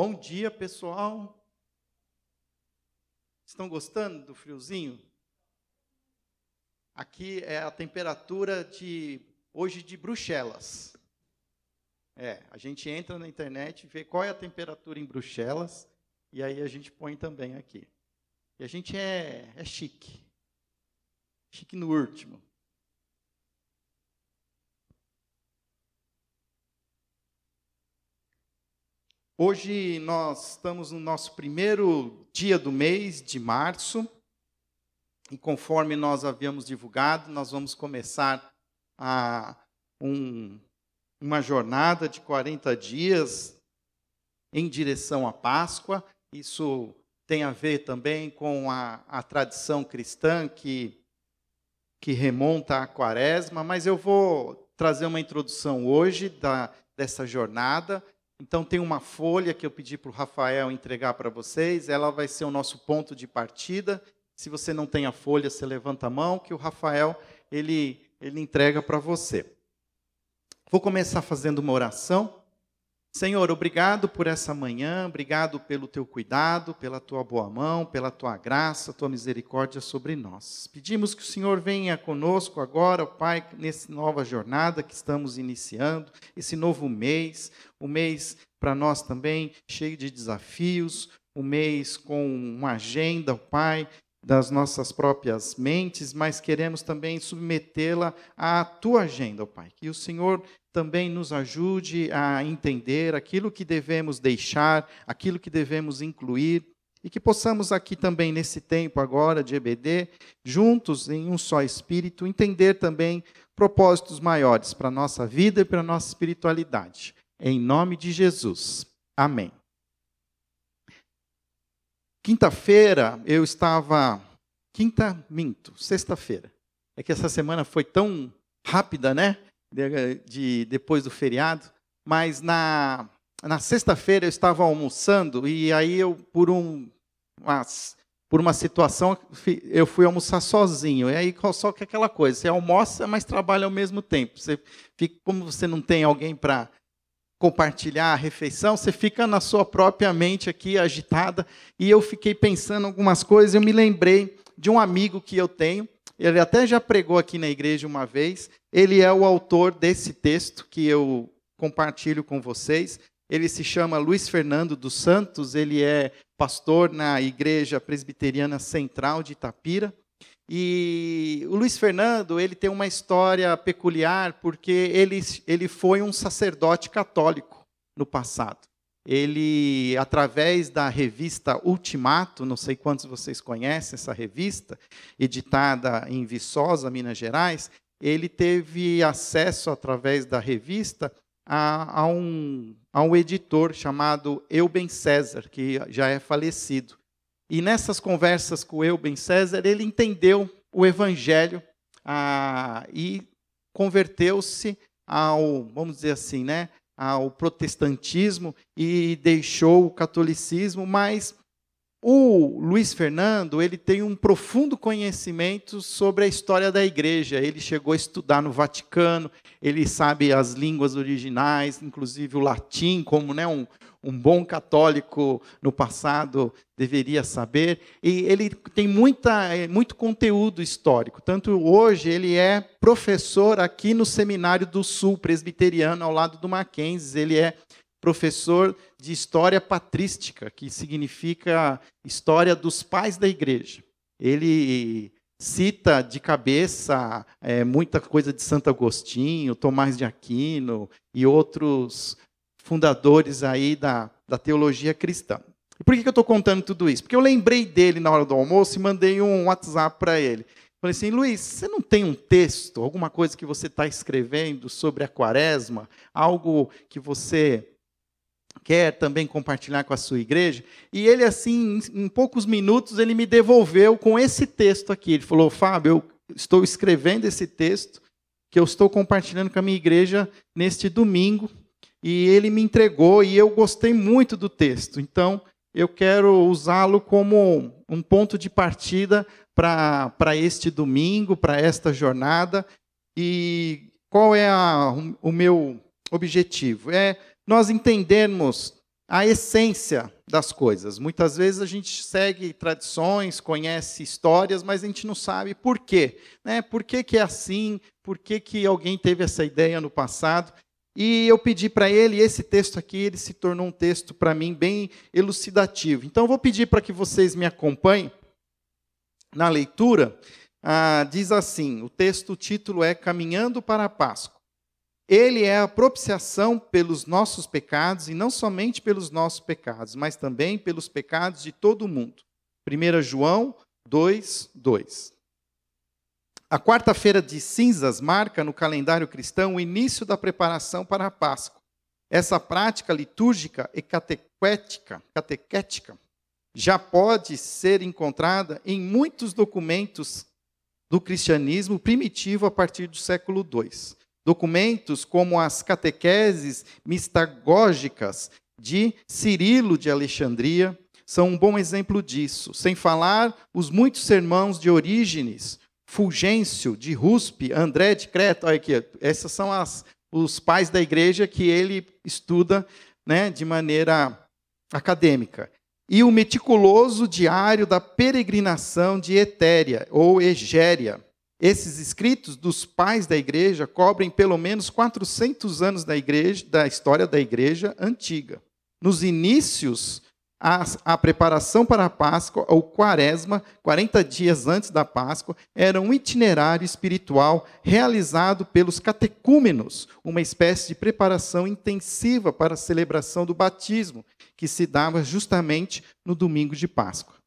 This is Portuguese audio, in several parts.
Bom dia, pessoal. Estão gostando do friozinho? Aqui é a temperatura de hoje de Bruxelas. É, a gente entra na internet vê qual é a temperatura em Bruxelas e aí a gente põe também aqui. E a gente é, é chique. Chique no último. Hoje nós estamos no nosso primeiro dia do mês de março, e conforme nós havíamos divulgado, nós vamos começar a um, uma jornada de 40 dias em direção à Páscoa. Isso tem a ver também com a, a tradição cristã que, que remonta à quaresma, mas eu vou trazer uma introdução hoje da, dessa jornada então, tem uma folha que eu pedi para o Rafael entregar para vocês. Ela vai ser o nosso ponto de partida. Se você não tem a folha, você levanta a mão, que o Rafael ele, ele entrega para você. Vou começar fazendo uma oração. Senhor, obrigado por essa manhã, obrigado pelo teu cuidado, pela tua boa mão, pela tua graça, tua misericórdia sobre nós. Pedimos que o Senhor venha conosco agora, Pai, nessa nova jornada que estamos iniciando, esse novo mês, um mês para nós também cheio de desafios, um mês com uma agenda, Pai, das nossas próprias mentes, mas queremos também submetê-la à tua agenda, Pai. Que o Senhor também nos ajude a entender aquilo que devemos deixar, aquilo que devemos incluir, e que possamos aqui também, nesse tempo agora de EBD, juntos em um só espírito, entender também propósitos maiores para a nossa vida e para a nossa espiritualidade. Em nome de Jesus. Amém. Quinta-feira eu estava. Quinta, minto, sexta-feira. É que essa semana foi tão rápida, né? De, de depois do feriado. Mas na, na sexta-feira eu estava almoçando e aí eu, por um. Umas, por uma situação, eu fui almoçar sozinho. E aí só que aquela coisa, você almoça, mas trabalha ao mesmo tempo. Você fica, como você não tem alguém para compartilhar a refeição, você fica na sua própria mente aqui agitada. E eu fiquei pensando algumas coisas, eu me lembrei de um amigo que eu tenho, ele até já pregou aqui na igreja uma vez, ele é o autor desse texto que eu compartilho com vocês. Ele se chama Luiz Fernando dos Santos, ele é pastor na Igreja Presbiteriana Central de Itapira. E o Luiz Fernando, ele tem uma história peculiar porque ele, ele foi um sacerdote católico no passado. Ele, através da revista Ultimato, não sei quantos vocês conhecem essa revista, editada em Viçosa, Minas Gerais, ele teve acesso, através da revista, a, a, um, a um editor chamado Euben César, que já é falecido. E nessas conversas com Euben César, ele entendeu o evangelho e converteu-se ao, vamos dizer assim, né, ao protestantismo e deixou o catolicismo, mas o Luiz Fernando, ele tem um profundo conhecimento sobre a história da igreja. Ele chegou a estudar no Vaticano, ele sabe as línguas originais, inclusive o latim, como né, um, um bom católico no passado deveria saber. E ele tem muita, muito conteúdo histórico. Tanto hoje ele é professor aqui no Seminário do Sul Presbiteriano, ao lado do Mackenzie. Ele é professor de história patrística, que significa história dos pais da igreja. Ele cita de cabeça é, muita coisa de Santo Agostinho, Tomás de Aquino e outros fundadores aí da, da teologia cristã. E por que, que eu estou contando tudo isso? Porque eu lembrei dele na hora do almoço e mandei um WhatsApp para ele. Falei assim, Luiz, você não tem um texto, alguma coisa que você está escrevendo sobre a quaresma, algo que você quer também compartilhar com a sua igreja? E ele, assim, em, poucos minutos, ele me devolveu com esse texto aqui. Ele falou, Fábio, eu estou escrevendo esse texto que eu estou compartilhando com a minha igreja neste domingo e ele me entregou e eu gostei muito do texto. Então, eu quero usá-lo como um ponto de partida para este domingo, para esta jornada. E qual é a, o meu objetivo? É nós entendermos a essência das coisas. Muitas vezes a gente segue tradições, conhece histórias, mas a gente não sabe por quê. Né? Por que, que é assim? Por que, que alguém teve essa ideia no passado? E eu pedi para ele, esse texto aqui, ele se tornou um texto para mim bem elucidativo. Então eu vou pedir para que vocês me acompanhem na leitura. Ah, diz assim: o texto, o título é Caminhando para a Páscoa. Ele é a propiciação pelos nossos pecados, e não somente pelos nossos pecados, mas também pelos pecados de todo o mundo. 1 João 2, 2. A quarta-feira de cinzas marca no calendário cristão o início da preparação para a Páscoa. Essa prática litúrgica e catequética, catequética já pode ser encontrada em muitos documentos do cristianismo primitivo a partir do século II. Documentos como as catequeses mistagógicas de Cirilo de Alexandria são um bom exemplo disso, sem falar os muitos sermãos de Orígenes, Fulgêncio de Ruspe, André de Creta, olha aqui, esses são as, os pais da igreja que ele estuda né, de maneira acadêmica. E o meticuloso diário da peregrinação de Etéria, ou Egéria, esses escritos dos pais da igreja cobrem pelo menos 400 anos da igreja, da história da igreja antiga. Nos inícios, a, a, preparação para a Páscoa, ou Quaresma, 40 dias antes da Páscoa, era um itinerário espiritual realizado pelos catecúmenos, uma espécie de preparação intensiva para a celebração do batismo, que se dava justamente no domingo de Páscoa.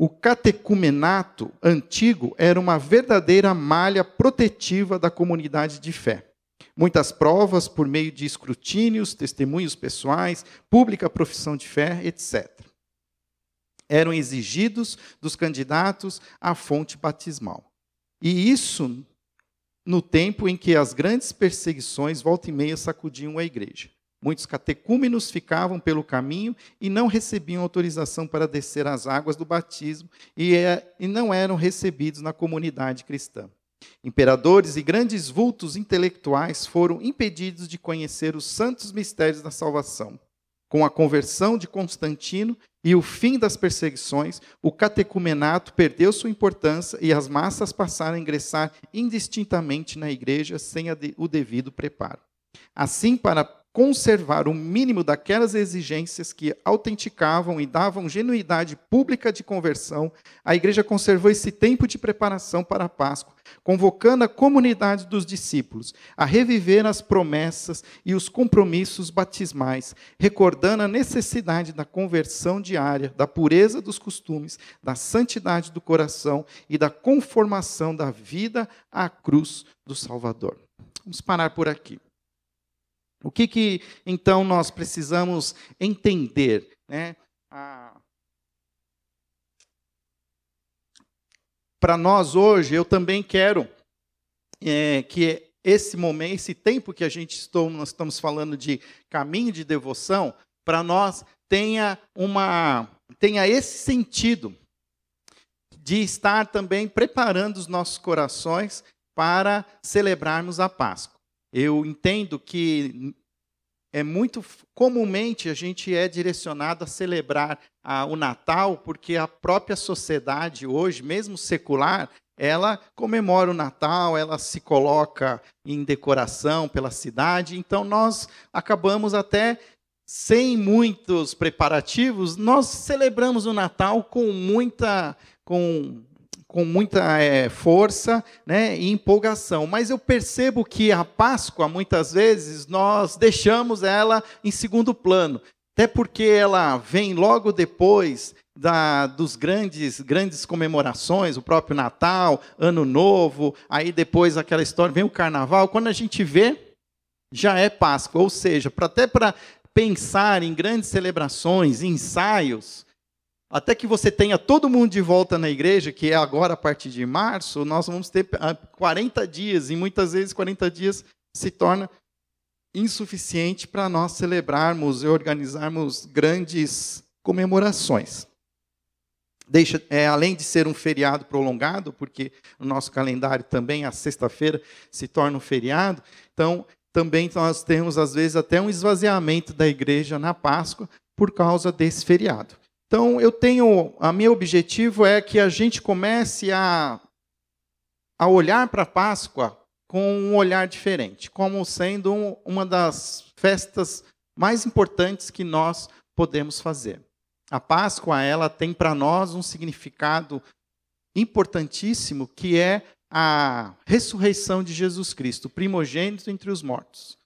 O catecumenato antigo era uma verdadeira malha protetiva da comunidade de fé. Muitas provas por meio de escrutínios, testemunhos pessoais, pública profissão de fé, etc. Eram exigidos dos candidatos à fonte batismal. E isso no tempo em que as grandes perseguições volta e meia sacudiam a igreja. Muitos catecúmenos ficavam pelo caminho e não recebiam autorização para descer as águas do batismo e, é, e não eram recebidos na comunidade cristã. Imperadores e grandes vultos intelectuais foram impedidos de conhecer os santos mistérios da salvação. Com a conversão de Constantino e o fim das perseguições, o catecumenato perdeu sua importância e as massas passaram a ingressar indistintamente na igreja sem o devido preparo. Assim, para conservar o mínimo daquelas exigências que autenticavam e davam genuidade pública de conversão, a igreja conservou esse tempo de preparação para a Páscoa, convocando a comunidade dos discípulos a reviver as promessas e os compromissos batismais, recordando a necessidade da conversão diária, da pureza dos costumes, da santidade do coração e da conformação da vida à cruz do Salvador. Vamos parar por aqui. O que, que então nós precisamos entender? Né? Ah, Para nós hoje, eu também quero é, que esse momento, esse tempo que a gente estou, nós estamos falando de caminho de devoção, para nós tenha uma tenha esse sentido de estar também preparando os nossos corações para celebrarmos a Páscoa. Eu entendo que é muito comumente a gente é direcionado a celebrar a, o Natal porque a própria sociedade hoje, mesmo secular, ela comemora o Natal, ela se coloca em decoração pela cidade. Então nós acabamos até sem muitos preparativos, nós celebramos o Natal com muita com com muita é, força né, e empolgação. Mas eu percebo que a Páscoa, muitas vezes, nós deixamos ela em segundo plano. Até porque ela vem logo depois da, dos grandes, grandes comemorações, o próprio Natal, Ano Novo, aí depois aquela história, vem o Carnaval. Quando a gente vê, já é Páscoa. Ou seja, pra, até para pensar em grandes celebrações, ensaios, até que você tenha todo mundo de volta na igreja, que é agora a partir de março, nós vamos ter 40 ah, dias, e muitas vezes 40 dias se torna insuficiente para nós celebrarmos e organizarmos grandes comemorações. Deixa, é, além de ser um feriado prolongado, porque o nosso calendário também, a sexta-feira, se torna um feriado, então também nós temos, às vezes, até um esvaziamento da igreja na Páscoa por causa desse feriado. Então, eu tenho. A meu objetivo é que a gente comece a, a olhar para a Páscoa com um olhar diferente, como sendo um, uma das festas mais importantes que nós podemos fazer. A Páscoa, ela tem para nós um significado importantíssimo, que é a ressurreição de Jesus Cristo, primogênito entre os mortos.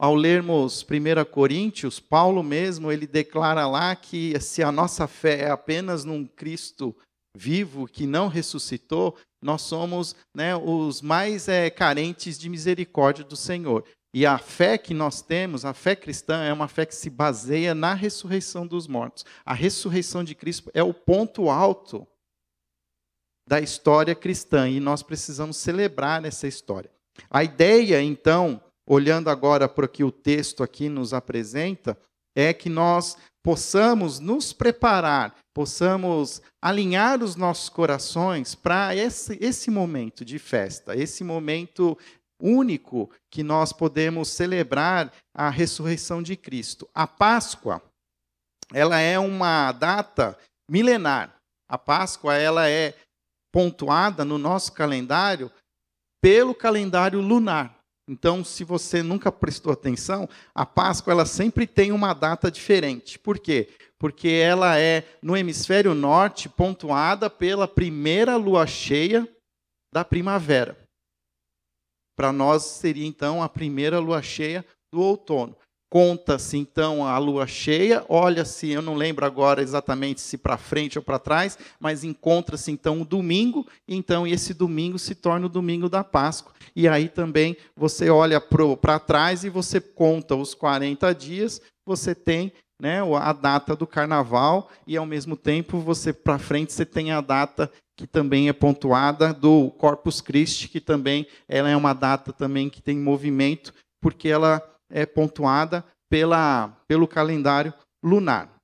Ao lermos 1 Coríntios, Paulo mesmo, ele declara lá que se a nossa fé é apenas num Cristo vivo que não ressuscitou, nós somos né, os mais é, carentes de misericórdia do Senhor. E a fé que nós temos, a fé cristã, é uma fé que se baseia na ressurreição dos mortos. A ressurreição de Cristo é o ponto alto da história cristã e nós precisamos celebrar essa história. A ideia, então, olhando agora para o que o texto aqui nos apresenta, é que nós possamos nos preparar, possamos alinhar os nossos corações para esse, esse momento de festa, esse momento único que nós podemos celebrar a ressurreição de Cristo. A Páscoa, ela é uma data milenar. A Páscoa, ela é pontuada no nosso calendário pelo calendário lunar. Então, se você nunca prestou atenção, a Páscoa ela sempre tem uma data diferente. Por quê? Porque ela é no hemisfério norte pontuada pela primeira lua cheia da primavera. Para nós seria então a primeira lua cheia do outono. Conta-se então a lua cheia, olha-se, eu não lembro agora exatamente se para frente ou para trás, mas encontra-se então o domingo, então esse domingo se torna o domingo da Páscoa. E aí também você olha para trás e você conta os 40 dias, você tem né, a data do carnaval e ao mesmo tempo você para frente você tem a data que também é pontuada do Corpus Christi, que também ela é uma data também que tem movimento, porque ela é pontuada pela, pelo calendário lunar.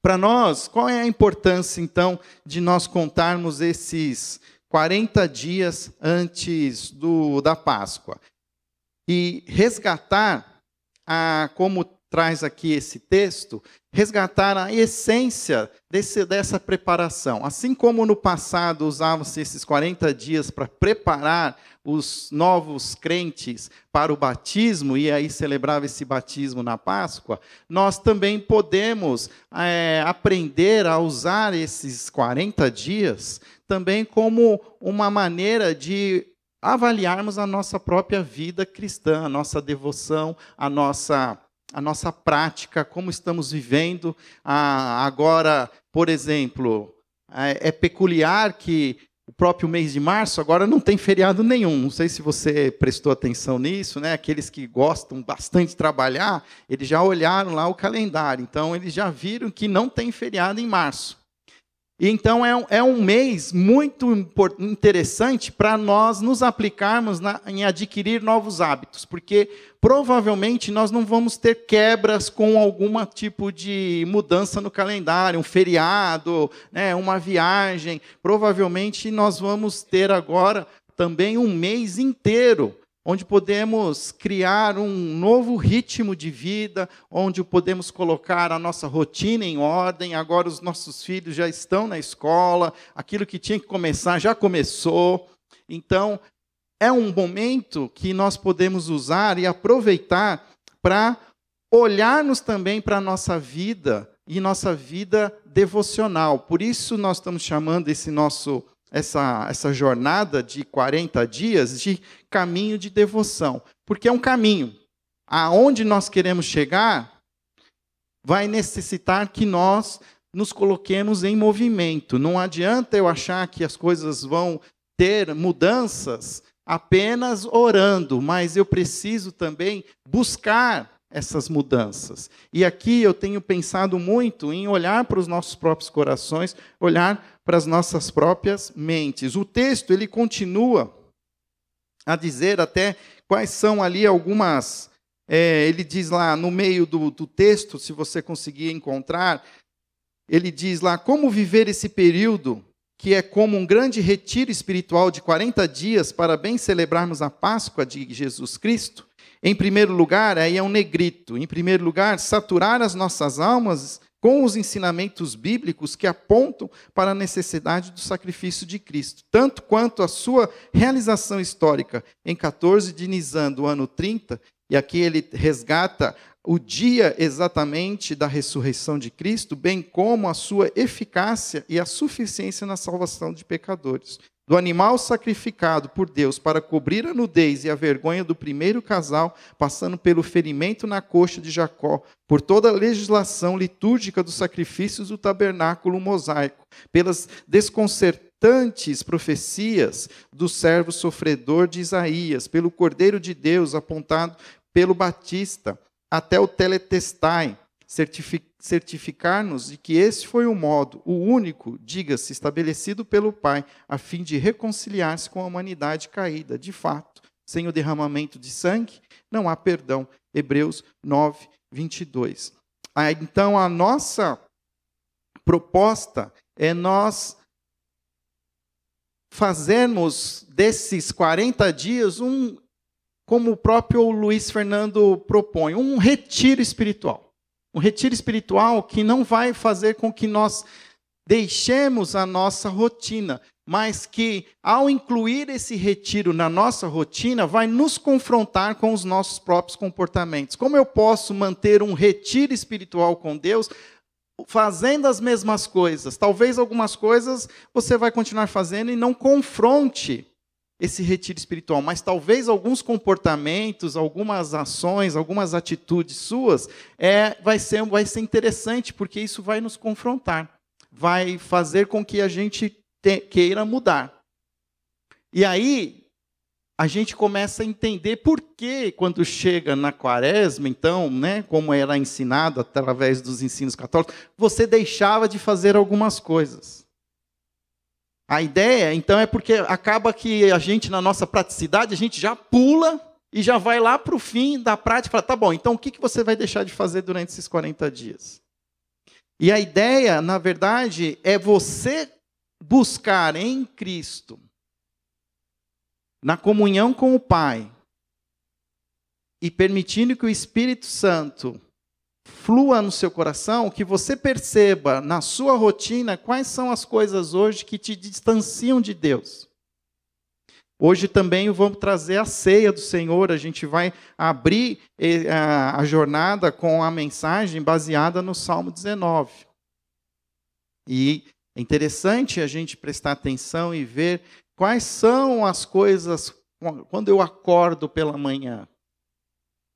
Para nós, qual é a importância, então, de nós contarmos esses 40 dias antes do, da Páscoa? E resgatar, a, como traz aqui esse texto, resgatar a essência desse, dessa preparação. Assim como no passado usavam-se esses 40 dias para preparar os novos crentes para o batismo, e aí celebrava esse batismo na Páscoa, nós também podemos é, aprender a usar esses 40 dias também como uma maneira de avaliarmos a nossa própria vida cristã, a nossa devoção, a nossa a nossa prática, como estamos vivendo. Ah, agora, por exemplo, é, é peculiar que o próprio mês de março agora não tem feriado nenhum. Não sei se você prestou atenção nisso, né? Aqueles que gostam bastante de trabalhar, eles já olharam lá o calendário. Então, eles já viram que não tem feriado em março. E então é um, é um mês muito interessante para nós nos aplicarmos na, em adquirir novos hábitos, porque provavelmente nós não vamos ter quebras com algum tipo de mudança no calendário, um feriado, né, uma viagem. Provavelmente nós vamos ter agora também um mês inteiro onde podemos criar um novo ritmo de vida, onde podemos colocar a nossa rotina em ordem. Agora os nossos filhos já estão na escola, aquilo que tinha que começar já começou. Então, é um momento que nós podemos usar e aproveitar para olharmos também para a nossa vida e nossa vida devocional. Por isso nós estamos chamando esse nosso essa, essa jornada de 40 dias de caminho de devoção. Porque é um caminho. Aonde nós queremos chegar vai necessitar que nós nos coloquemos em movimento. Não adianta eu achar que as coisas vão ter mudanças apenas orando, mas eu preciso também buscar essas mudanças. E aqui eu tenho pensado muito em olhar para os nossos próprios corações, olhar para as nossas próprias mentes. O texto ele continua a dizer até quais são ali algumas. É, ele diz lá no meio do, do texto, se você conseguir encontrar, ele diz lá como viver esse período que é como um grande retiro espiritual de 40 dias para bem celebrarmos a Páscoa de Jesus Cristo. Em primeiro lugar, aí é um negrito. Em primeiro lugar, saturar as nossas almas com os ensinamentos bíblicos que apontam para a necessidade do sacrifício de Cristo, tanto quanto a sua realização histórica em 14 de Nisan do ano 30, e aqui ele resgata o dia exatamente da ressurreição de Cristo, bem como a sua eficácia e a suficiência na salvação de pecadores do animal sacrificado por Deus para cobrir a nudez e a vergonha do primeiro casal, passando pelo ferimento na coxa de Jacó, por toda a legislação litúrgica dos sacrifícios do tabernáculo mosaico, pelas desconcertantes profecias do servo sofredor de Isaías, pelo Cordeiro de Deus apontado pelo Batista, até o Teletestai, certificar-nos de que esse foi o modo, o único, diga-se, estabelecido pelo Pai, a fim de reconciliar-se com a humanidade caída. De fato, sem o derramamento de sangue, não há perdão. Hebreus 9, 22. Ah, então, a nossa proposta é nós fazermos desses 40 dias um, como o próprio Luiz Fernando propõe, um retiro espiritual. Um retiro espiritual que não vai fazer com que nós deixemos a nossa rotina, mas que, ao incluir esse retiro na nossa rotina, vai nos confrontar com os nossos próprios comportamentos. Como eu posso manter um retiro espiritual com Deus fazendo as mesmas coisas? Talvez algumas coisas você vai continuar fazendo e não confronte esse retiro espiritual, mas talvez alguns comportamentos, algumas ações, algumas atitudes suas, é, vai, ser, vai ser interessante, porque isso vai nos confrontar, vai fazer com que a gente te, queira mudar. E aí, a gente começa a entender por que, quando chega na quaresma, então, né, como era ensinado através dos ensinos católicos, você deixava de fazer algumas coisas. A ideia, então, é porque acaba que a gente, na nossa praticidade, a gente já pula e já vai lá para o fim da prática e fala: tá bom, então o que, que você vai deixar de fazer durante esses 40 dias? E a ideia, na verdade, é você buscar em Cristo, na comunhão com o Pai, e permitindo que o Espírito Santo flua no seu coração, que você perceba na sua rotina quais são as coisas hoje que te distanciam de Deus. Hoje também vamos trazer a ceia do Senhor, a gente vai abrir eh, a jornada com a mensagem baseada no Salmo 19. E é interessante a gente prestar atenção e ver quais são as coisas quando eu acordo pela manhã.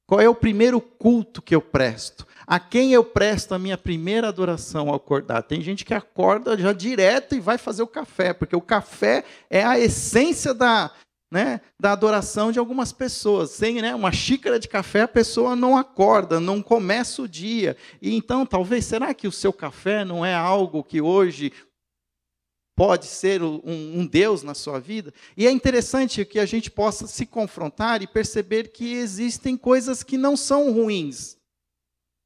Qual é o primeiro culto que eu presto? A quem eu presto a minha primeira adoração ao acordar? Tem gente que acorda já direto e vai fazer o café, porque o café é a essência da, né, da adoração de algumas pessoas. Sem né, uma xícara de café, a pessoa não acorda, não começa o dia. E então, talvez, será que o seu café não é algo que hoje pode ser um, um, Deus na sua vida. E é interessante que a gente possa se confrontar e perceber que existem coisas que não são ruins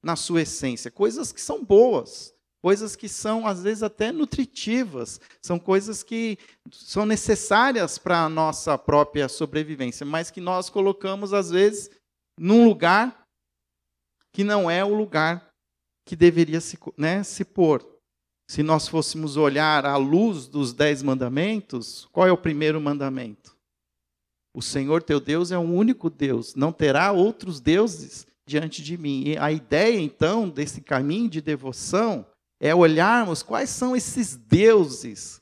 na sua essência, coisas que são boas, coisas que são às vezes até nutritivas, são coisas que são necessárias para a nossa própria sobrevivência, mas que nós colocamos às vezes num lugar que não é o lugar que deveria se, né, se pôr. Se nós fôssemos olhar à luz dos dez mandamentos, qual é o primeiro mandamento? O Senhor teu Deus é o único Deus, não terá outros deuses diante de mim. E a ideia, então, desse caminho de devoção é olharmos quais são esses deuses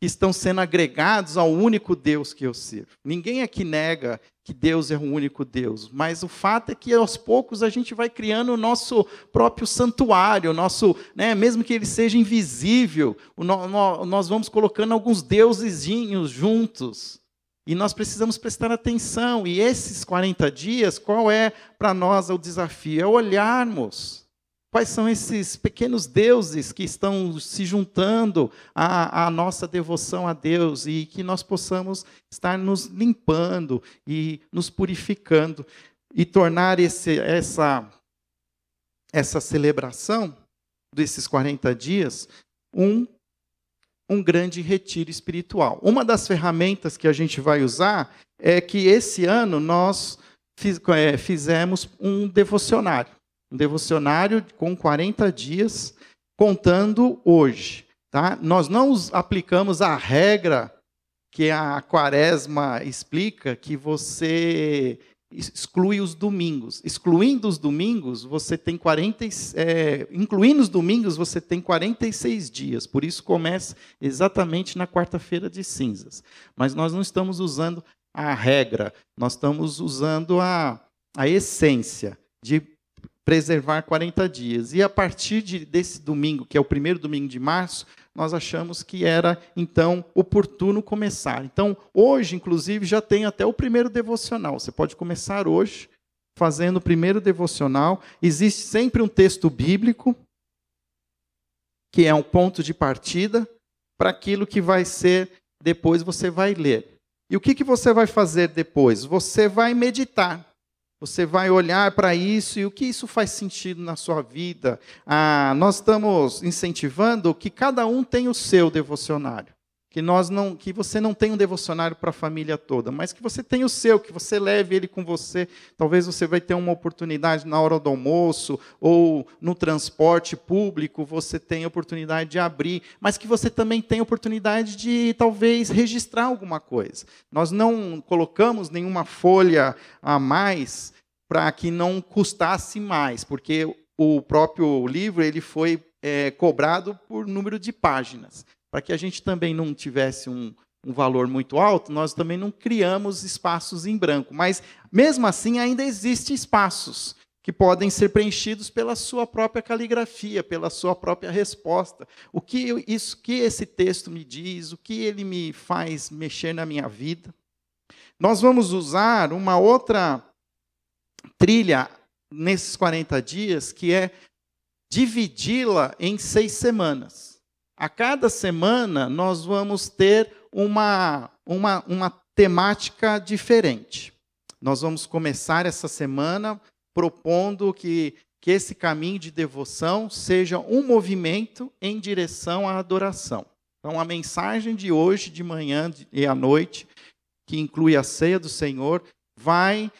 que estão sendo agregados ao único Deus que eu sirvo. Ninguém aqui nega que Deus é o único Deus, mas o fato é que aos poucos a gente vai criando o nosso próprio santuário, nosso, né, mesmo que ele seja invisível, nós vamos colocando alguns deusezinhos juntos. E nós precisamos prestar atenção. E esses 40 dias, qual é para nós o desafio? É olharmos quais são esses pequenos deuses que estão se juntando à, à, nossa devoção a Deus e que nós possamos estar nos limpando e nos purificando e tornar esse, essa, essa celebração desses 40 dias um um grande retiro espiritual. Uma das ferramentas que a gente vai usar é que esse ano nós é, fizemos um devocionário. Um devocionário com 40 dias, contando hoje. Tá? Nós não aplicamos a regra que a quaresma explica, que você exclui os domingos. Excluindo os domingos, você tem 40, é, incluindo os domingos, você tem 46 dias. Por isso começa exatamente na quarta-feira de cinzas. Mas nós não estamos usando a regra, nós estamos usando a, a essência de preservar 40 dias. E a partir de, desse domingo, que é o primeiro domingo de março, nós achamos que era, então, oportuno começar. Então, hoje, inclusive, já tem até o primeiro devocional. Você pode começar hoje fazendo o primeiro devocional. Existe sempre um texto bíblico, que é um ponto de partida para aquilo que vai ser depois você vai ler. E o que, que você vai fazer depois? Você vai meditar. Você vai olhar para isso e o que isso faz sentido na sua vida. Ah, nós estamos incentivando que cada um tenha o seu devocionário. Que, nós não, que você não tenha um devocionário para a família toda, mas que você tenha o seu, que você leve ele com você. Talvez você vai ter uma oportunidade na hora do almoço ou no transporte público, você tenha oportunidade de abrir, mas que você também tenha oportunidade de talvez registrar alguma coisa. Nós não colocamos nenhuma folha a mais para que não custasse mais, porque o próprio livro ele foi é, cobrado por número de páginas. Para que a gente também não tivesse um, um valor muito alto, nós também não criamos espaços em branco. Mas, mesmo assim, ainda existem espaços que podem ser preenchidos pela sua própria caligrafia, pela sua própria resposta. O que isso que esse texto me diz, o que ele me faz mexer na minha vida. Nós vamos usar uma outra trilha nesses 40 dias, que é dividi-la em seis semanas. A cada semana nós vamos ter uma, uma, uma temática diferente. Nós vamos começar essa semana propondo que, que esse caminho de devoção seja um movimento em direção à adoração. Então, a mensagem de hoje, de manhã e à noite, que inclui a ceia do Senhor, vai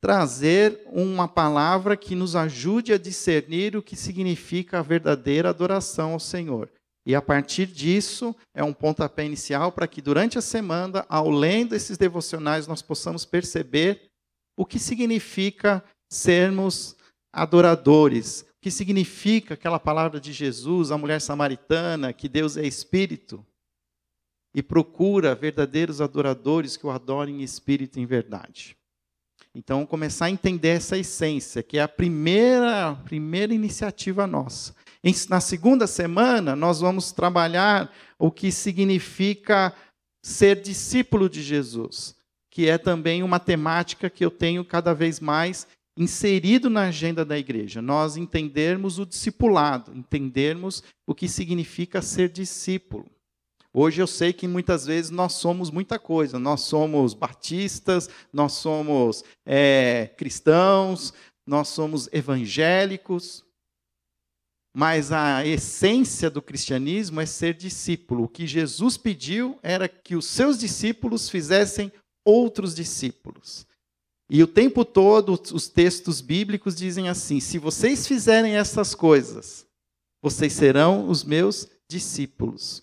trazer uma palavra que nos ajude a discernir o que significa a verdadeira adoração ao Senhor. E a partir disso, é um pontapé inicial para que durante a semana, ao ler desses devocionais, nós possamos perceber o que significa sermos adoradores, o que significa aquela palavra de Jesus, a mulher samaritana, que Deus é espírito e procura verdadeiros adoradores que o adorem em espírito e em verdade. Então, começar a entender essa essência, que é a primeira, primeira iniciativa nossa. Na segunda semana, nós vamos trabalhar o que significa ser discípulo de Jesus, que é também uma temática que eu tenho cada vez mais inserido na agenda da igreja. Nós entendermos o discipulado, entendermos o que significa ser discípulo. Hoje eu sei que muitas vezes nós somos muita coisa. Nós somos batistas, nós somos é, cristãos, nós somos evangélicos. Mas a essência do cristianismo é ser discípulo. O que Jesus pediu era que os seus discípulos fizessem outros discípulos. E o tempo todo os textos bíblicos dizem assim: se vocês fizerem essas coisas, vocês serão os meus discípulos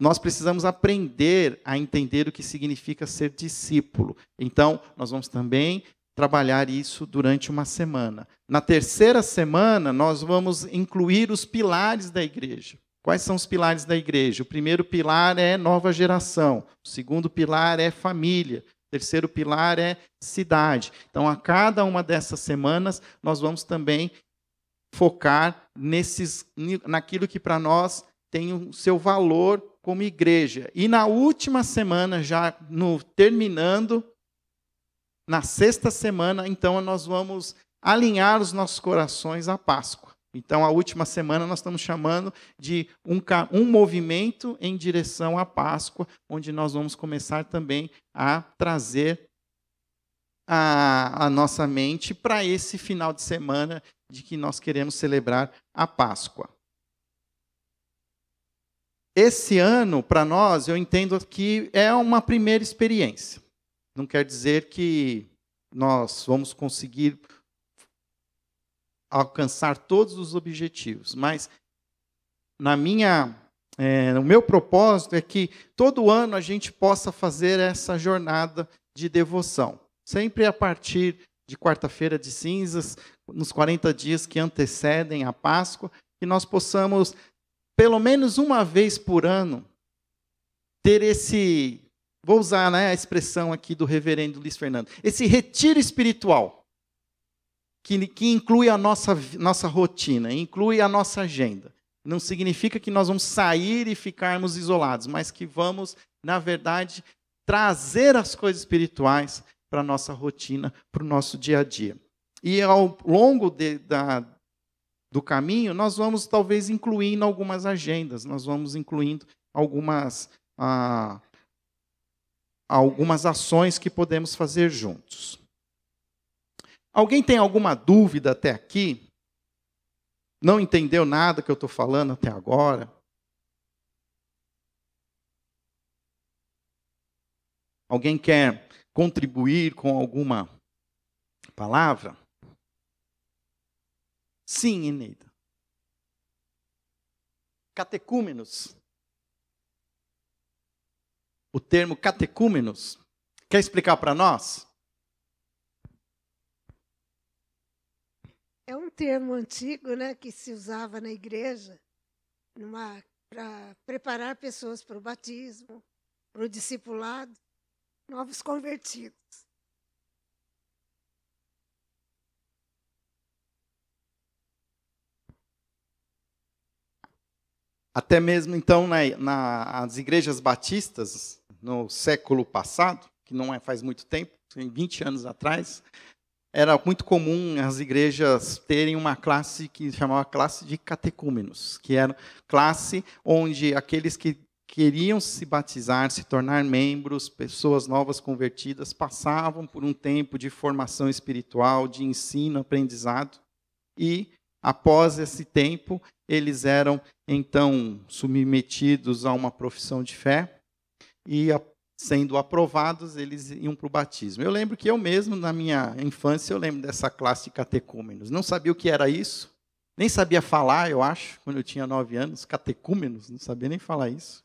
nós precisamos aprender a entender o que significa ser discípulo. Então, nós vamos também trabalhar isso durante uma semana. Na terceira semana, nós vamos incluir os pilares da igreja. Quais são os pilares da igreja? O primeiro pilar é nova geração, o segundo pilar é família, o terceiro pilar é cidade. Então, a cada uma dessas semanas, nós vamos também focar nesses, naquilo que para nós tem o seu valor como igreja. E na última semana, já no terminando, na sexta semana, então nós vamos alinhar os nossos corações à Páscoa. Então, a última semana nós estamos chamando de um, um movimento em direção à Páscoa, onde nós vamos começar também a trazer a, a nossa mente para esse final de semana de que nós queremos celebrar a Páscoa. Esse ano, para nós, eu entendo que é uma primeira experiência. Não quer dizer que nós vamos conseguir alcançar todos os objetivos. Mas na minha, é, o meu propósito é que todo ano a gente possa fazer essa jornada de devoção, sempre a partir de quarta-feira de cinzas, nos 40 dias que antecedem a Páscoa, que nós possamos, pelo menos uma vez por ano, ter esse, vou usar né, a expressão aqui do reverendo Luiz Fernando, esse retiro espiritual, que, que inclui a nossa, nossa rotina, inclui a nossa agenda. Não significa que nós vamos sair e ficarmos isolados, mas que vamos, na verdade, trazer as coisas espirituais para a nossa rotina, para o nosso dia a dia. E ao longo de, da, do caminho, nós vamos talvez incluindo algumas agendas, nós vamos incluindo algumas, ah, algumas ações que podemos fazer juntos. Alguém tem alguma dúvida até aqui? Não entendeu nada que eu estou falando até agora? Alguém quer contribuir com alguma palavra? Sim, Eneida. Catecúmenos. O termo catecúmenos. Quer explicar para nós? É um termo antigo, né, que se usava na igreja para preparar pessoas para o batismo, para o discipulado, novos convertidos. Até mesmo então nas na, igrejas batistas no século passado, que não é faz muito tempo, tem 20 anos atrás, era muito comum as igrejas terem uma classe que chamava classe de catecúmenos, que era classe onde aqueles que queriam se batizar, se tornar membros, pessoas novas convertidas, passavam por um tempo de formação espiritual, de ensino, aprendizado, e após esse tempo, eles eram então submetidos a uma profissão de fé e sendo aprovados, eles iam para o batismo. Eu lembro que eu mesmo, na minha infância, eu lembro dessa classe de catecúmenos. Não sabia o que era isso, nem sabia falar, eu acho, quando eu tinha nove anos, catecúmenos, não sabia nem falar isso.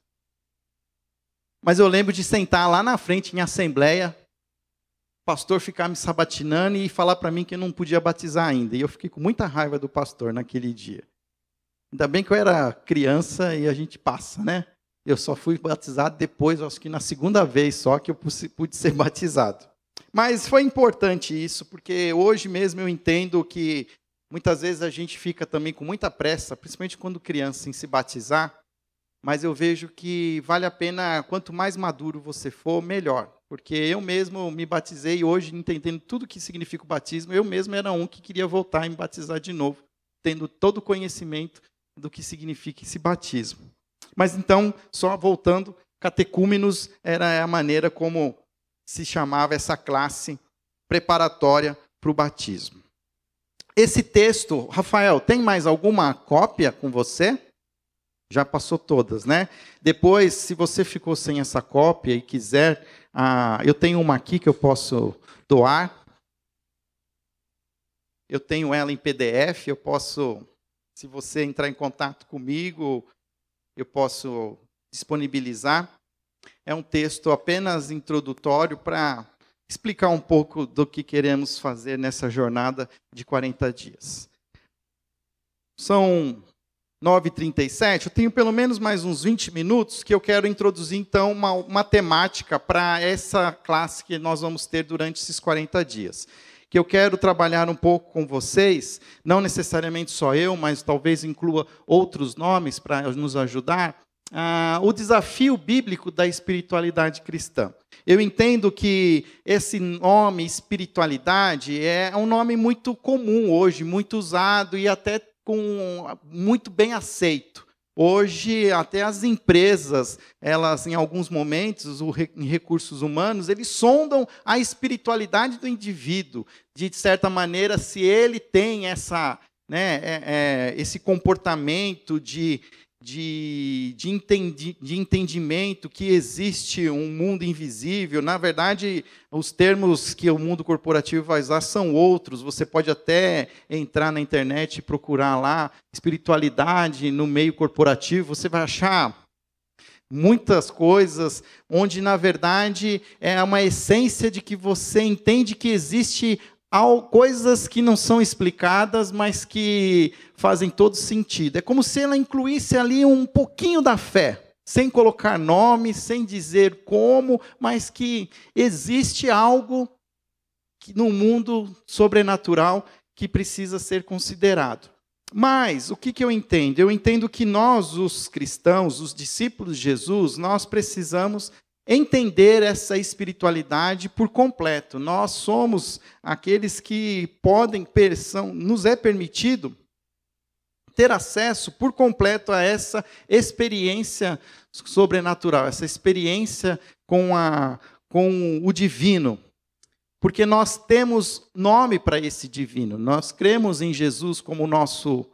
Mas eu lembro de sentar lá na frente, em assembleia, o pastor ficar me sabatinando e falar para mim que eu não podia batizar ainda. E eu fiquei com muita raiva do pastor naquele dia. Ainda bem que eu era criança e a gente passa, né? Eu só fui batizado depois, acho que na segunda vez só que eu pude ser batizado. Mas foi importante isso, porque hoje mesmo eu entendo que muitas vezes a gente fica também com muita pressa, principalmente quando criança, em se batizar. Mas eu vejo que vale a pena, quanto mais maduro você for, melhor. Porque eu mesmo me batizei hoje, entendendo tudo o que significa o batismo, eu mesmo era um que queria voltar e me batizar de novo, tendo todo o conhecimento do que significa esse batismo. Mas então, só voltando, catecúmenos era a maneira como se chamava essa classe preparatória para o batismo. Esse texto, Rafael, tem mais alguma cópia com você? Já passou todas, né? Depois, se você ficou sem essa cópia e quiser, ah, eu tenho uma aqui que eu posso doar. Eu tenho ela em PDF, eu posso, se você entrar em contato comigo, eu posso disponibilizar. É um texto apenas introdutório para explicar um pouco do que queremos fazer nessa jornada de 40 dias. São 9h37, eu tenho pelo menos mais uns 20 minutos que eu quero introduzir, então, uma, uma temática para essa classe que nós vamos ter durante esses 40 dias que eu quero trabalhar um pouco com vocês, não necessariamente só eu, mas talvez inclua outros nomes para nos ajudar, ah, o desafio bíblico da espiritualidade cristã. Eu entendo que esse nome espiritualidade é um nome muito comum hoje, muito usado e até com muito bem aceito. Hoje, até as empresas, elas, em alguns momentos, em recursos humanos, eles sondam a espiritualidade do indivíduo. De certa maneira, se ele tem essa, né, é, é, esse comportamento de, de, de, entendi, de entendimento que existe um mundo invisível. Na verdade, os termos que o mundo corporativo vai usar são outros. Você pode até entrar na internet e procurar lá espiritualidade no meio corporativo, você vai achar muitas coisas onde na verdade é uma essência de que você entende que existe coisas que não são explicadas, mas que fazem todo sentido. É como se ela incluísse ali um pouquinho da fé, sem colocar nome, sem dizer como, mas que existe algo no mundo sobrenatural que precisa ser considerado. Mas o que, que eu entendo? Eu entendo que nós, os cristãos, os discípulos de Jesus, nós precisamos entender essa espiritualidade por completo. Nós somos aqueles que podem, são, nos é permitido ter acesso por completo a essa experiência sobrenatural, essa experiência com, a, com o divino. Porque nós temos nome para esse divino, nós cremos em Jesus como nosso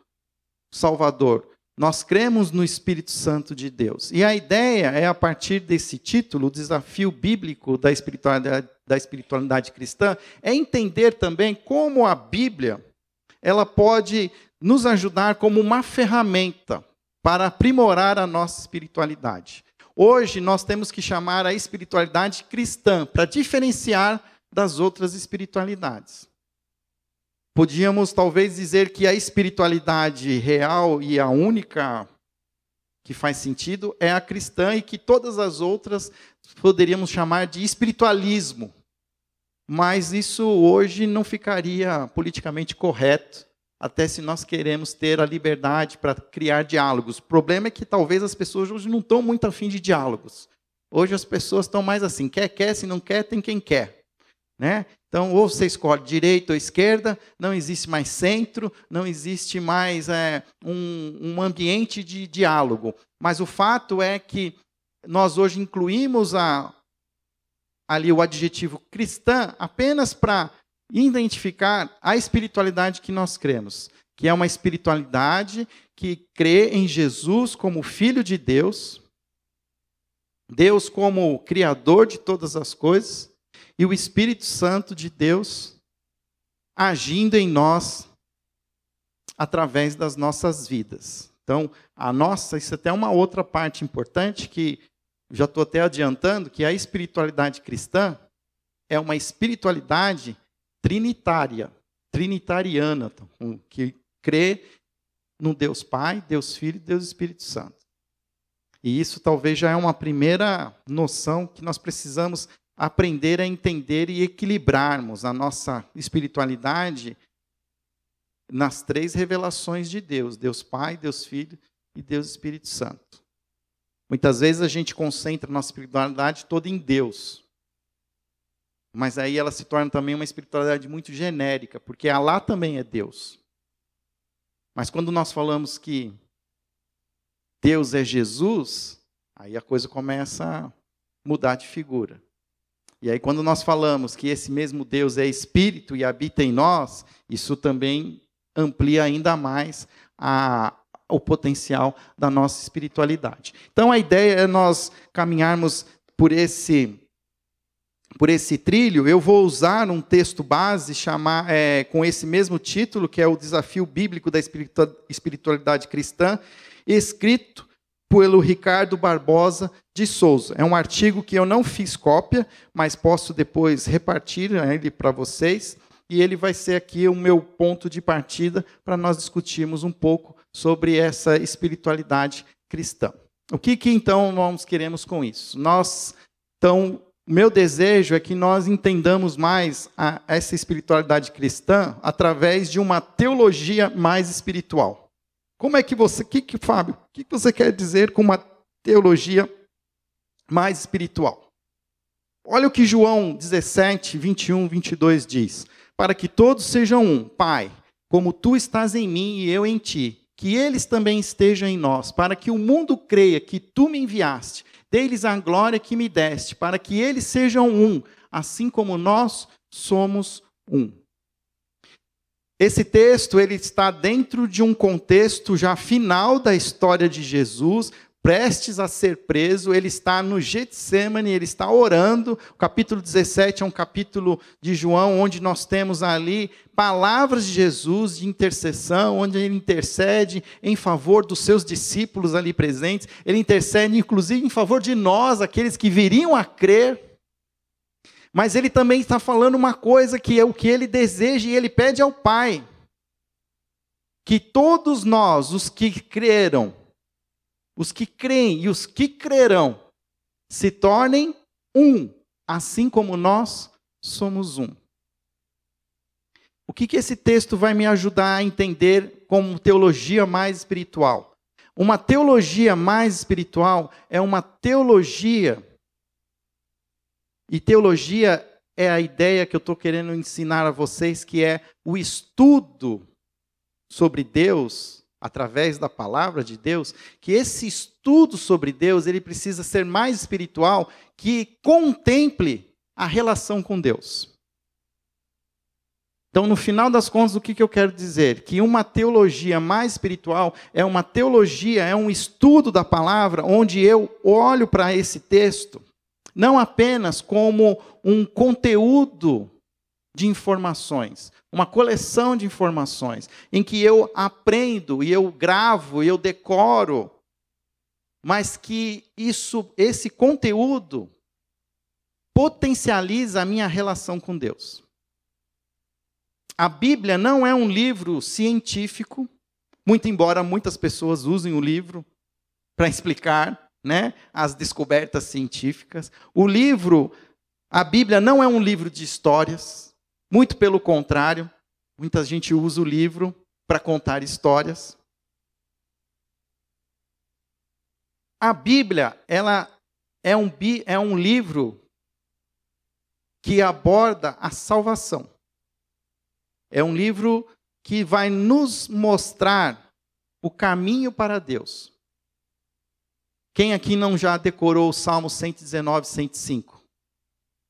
Salvador. Nós cremos no Espírito Santo de Deus. E a ideia é, a partir desse título, o desafio bíblico da espiritualidade, da espiritualidade cristã, é entender também como a Bíblia ela pode nos ajudar como uma ferramenta para aprimorar a nossa espiritualidade. Hoje nós temos que chamar a espiritualidade cristã para diferenciar das outras espiritualidades. Podíamos talvez dizer que a espiritualidade real e a única que faz sentido é a cristã e que todas as outras poderíamos chamar de espiritualismo. Mas isso hoje não ficaria politicamente correto, até se nós queremos ter a liberdade para criar diálogos. O problema é que talvez as pessoas hoje não estão muito afim de diálogos. Hoje as pessoas estão mais assim, quer, quer, se não quer, tem quem quer. Né? Então, ou você escolhe direita ou esquerda, não existe mais centro, não existe mais é, um, um ambiente de diálogo. Mas o fato é que nós hoje incluímos a, ali o adjetivo cristã apenas para identificar a espiritualidade que nós cremos, que é uma espiritualidade que crê em Jesus como Filho de Deus, Deus como Criador de todas as coisas, e o Espírito Santo de Deus agindo em nós através das nossas vidas. Então, a nossa, isso é até uma outra parte importante que já estou até adiantando, que a espiritualidade cristã é uma espiritualidade trinitária, trinitariana, que crê no Deus Pai, Deus Filho e Deus Espírito Santo. E isso talvez já é uma primeira noção que nós precisamos aprender a entender e equilibrarmos a nossa espiritualidade nas três revelações de Deus: Deus Pai, Deus Filho e Deus Espírito Santo. Muitas vezes a gente concentra a nossa espiritualidade toda em Deus. Mas aí ela se torna também uma espiritualidade muito genérica, porque Alá também é Deus. Mas quando nós falamos que Deus é Jesus, aí a coisa começa a mudar de figura. E aí, quando nós falamos que esse mesmo Deus é espírito e habita em nós, isso também amplia ainda mais a, o potencial da nossa espiritualidade. Então, a ideia é nós caminharmos por esse por esse trilho, eu vou usar um texto base chamar, é, com esse mesmo título, que é o Desafio Bíblico da Espiritualidade Cristã, escrito pelo Ricardo Barbosa de Souza. É um artigo que eu não fiz cópia, mas posso depois repartir ele para vocês. E ele vai ser aqui o meu ponto de partida para nós discutirmos um pouco sobre essa espiritualidade cristã. O que, que então nós queremos com isso? Nós, então, meu desejo é que nós entendamos mais a, essa espiritualidade cristã através de uma teologia mais espiritual. Como é que você, que, que Fábio, o que você quer dizer com uma teologia mais espiritual? Olha o que João 17, 21, 22 diz: Para que todos sejam um, Pai, como tu estás em mim e eu em ti, que eles também estejam em nós, para que o mundo creia que tu me enviaste, deles a glória que me deste, para que eles sejam um, assim como nós somos um. Esse texto ele está dentro de um contexto já final da história de Jesus, prestes a ser preso, ele está no Getsemane, ele está orando. O capítulo 17 é um capítulo de João onde nós temos ali palavras de Jesus de intercessão, onde ele intercede em favor dos seus discípulos ali presentes. Ele intercede inclusive em favor de nós, aqueles que viriam a crer. Mas ele também está falando uma coisa que é o que ele deseja e ele pede ao Pai. Que todos nós, os que creram, os que creem e os que crerão se tornem um, assim como nós somos um. O que, que esse texto vai me ajudar a entender como teologia mais espiritual? Uma teologia mais espiritual é uma teologia, e teologia é a ideia que eu estou querendo ensinar a vocês, que é o estudo sobre Deus através da palavra de Deus, que esse estudo sobre Deus, ele precisa ser mais espiritual, que contemple a relação com Deus. Então, no final das contas, o que, que eu quero dizer? Que uma teologia mais espiritual é uma teologia, é um estudo da palavra, onde eu olho para esse texto, não apenas como um conteúdo de informações, uma coleção de informações, em que eu aprendo e eu gravo e eu decoro, mas que isso, esse conteúdo potencializa a minha relação com Deus. A Bíblia não é um livro científico, muito embora muitas pessoas usem o livro para explicar né, as descobertas científicas. O livro, a Bíblia não é um livro de histórias, muito pelo contrário, muita gente usa o livro para contar histórias. A Bíblia, ela é um, é um livro que aborda a salvação. É um livro que vai nos mostrar o caminho para Deus. Quem aqui não já decorou o Salmo 119, 105?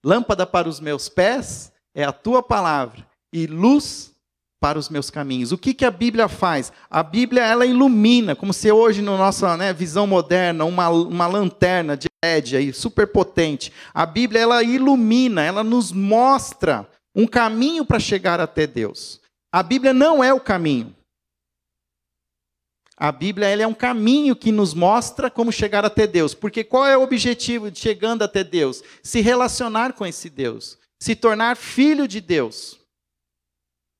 Lâmpada para os meus pés é a tua palavra e luz para os meus caminhos. O que, que a Bíblia faz? A Bíblia ela ilumina, como se hoje, na nossa né, visão moderna, uma, uma lanterna de LED aí, super potente. A Bíblia ela ilumina, ela nos mostra um caminho para chegar até Deus. A Bíblia não é o caminho. A Bíblia ela é um caminho que nos mostra como chegar até Deus. Porque qual é o objetivo de chegando até Deus? Se relacionar com esse Deus se tornar filho de Deus.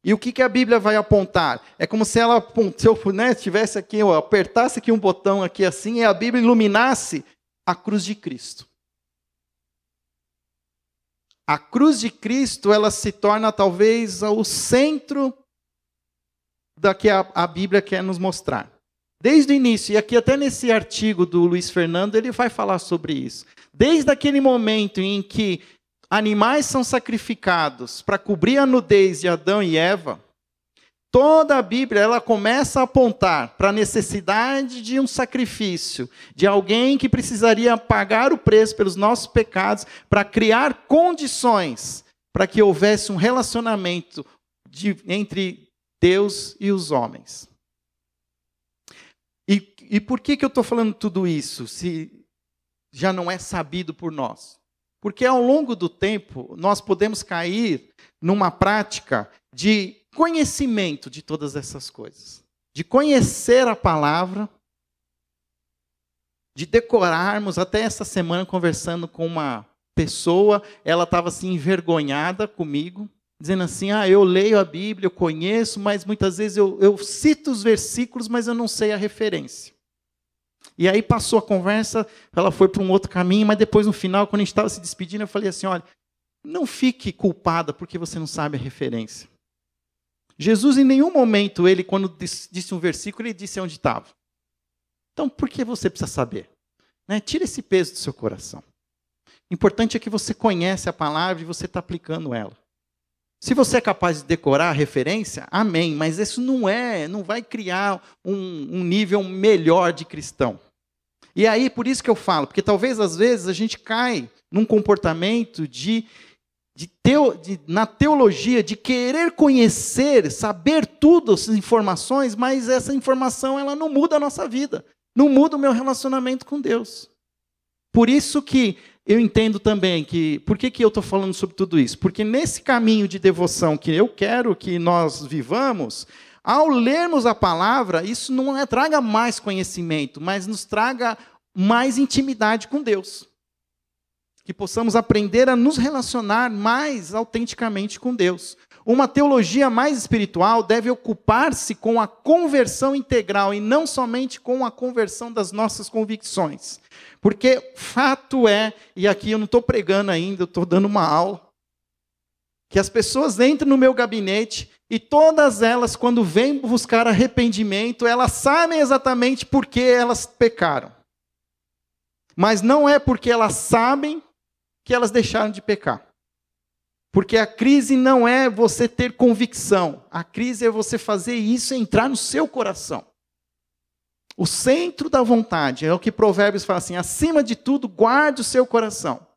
E o que, que a Bíblia vai apontar? É como se ela se eu né, tivesse aqui, eu apertasse aqui um botão aqui assim e a Bíblia iluminasse a cruz de Cristo. A cruz de Cristo, ela se torna talvez o centro da que a, a Bíblia quer nos mostrar. Desde o início, e aqui até nesse artigo do Luiz Fernando, ele vai falar sobre isso. Desde aquele momento em que animais são sacrificados para cobrir a nudez de Adão e Eva, toda a Bíblia ela começa a apontar para a necessidade de um sacrifício, de alguém que precisaria pagar o preço pelos nossos pecados, para criar condições para que houvesse um relacionamento de, entre Deus e os homens. E, e por que, que eu estou falando tudo isso, se já não é sabido por nós? Porque ao longo do tempo, nós podemos cair numa prática de conhecimento de todas essas coisas. De conhecer a palavra, de decorarmos. Até essa semana, conversando com uma pessoa, ela estava assim envergonhada comigo, dizendo assim: Ah, eu leio a Bíblia, eu conheço, mas muitas vezes eu, eu cito os versículos, mas eu não sei a referência. E aí passou a conversa, ela foi para um outro caminho, mas depois no final, quando a gente estava se despedindo, eu falei assim: olha, não fique culpada porque você não sabe a referência. Jesus, em nenhum momento, ele, quando disse um versículo, ele disse onde estava. Então, por que você precisa saber? Né? Tira esse peso do seu coração. O importante é que você conhece a palavra e você está aplicando ela. Se você é capaz de decorar a referência, amém, mas isso não é, não vai criar um, um, nível melhor de cristão. E aí, por isso que eu falo, porque talvez às vezes a gente cai num comportamento de, de teo, de, na teologia, de querer conhecer, saber tudo, essas informações, mas essa informação ela não muda a nossa vida, não muda o meu relacionamento com Deus. Por isso que eu entendo também que. Por que, que eu estou falando sobre tudo isso? Porque nesse caminho de devoção que eu quero que nós vivamos, ao lermos a palavra, isso não é, traga mais conhecimento, mas nos traga mais intimidade com Deus que possamos aprender a nos relacionar mais autenticamente com Deus. Uma teologia mais espiritual deve ocupar-se com a conversão integral e não somente com a conversão das nossas convicções. Porque fato é, e aqui eu não estou pregando ainda, eu estou dando uma aula, que as pessoas entram no meu gabinete e todas elas, quando vêm buscar arrependimento, elas sabem exatamente por que elas pecaram. Mas não é porque elas sabem que elas deixaram de pecar. Porque a crise não é você ter convicção, a crise é você fazer isso entrar no seu coração. O centro da vontade é o que Provérbios fala assim: acima de tudo, guarde o seu coração.